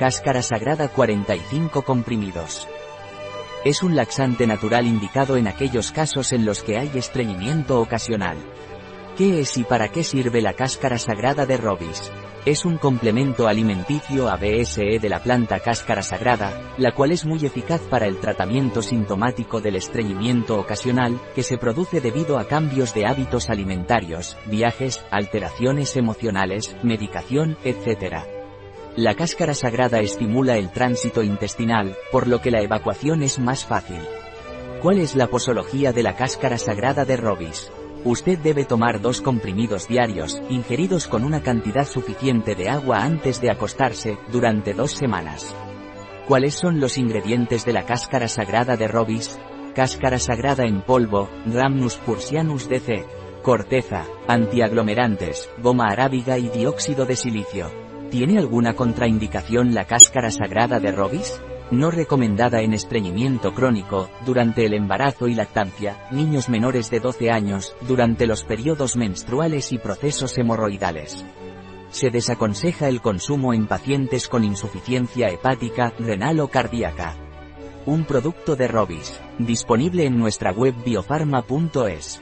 Cáscara sagrada 45 comprimidos. Es un laxante natural indicado en aquellos casos en los que hay estreñimiento ocasional. ¿Qué es y para qué sirve la cáscara sagrada de Robis? Es un complemento alimenticio ABSE de la planta cáscara sagrada, la cual es muy eficaz para el tratamiento sintomático del estreñimiento ocasional, que se produce debido a cambios de hábitos alimentarios, viajes, alteraciones emocionales, medicación, etc. La cáscara sagrada estimula el tránsito intestinal, por lo que la evacuación es más fácil. ¿Cuál es la posología de la cáscara sagrada de Robis? Usted debe tomar dos comprimidos diarios, ingeridos con una cantidad suficiente de agua antes de acostarse, durante dos semanas. ¿Cuáles son los ingredientes de la cáscara sagrada de Robis? Cáscara sagrada en polvo, Rhamnus pursianus DC. Corteza, antiaglomerantes, goma arábiga y dióxido de silicio. ¿Tiene alguna contraindicación la cáscara sagrada de Robis? No recomendada en estreñimiento crónico, durante el embarazo y lactancia, niños menores de 12 años, durante los periodos menstruales y procesos hemorroidales. Se desaconseja el consumo en pacientes con insuficiencia hepática, renal o cardíaca. Un producto de Robis, disponible en nuestra web biofarma.es.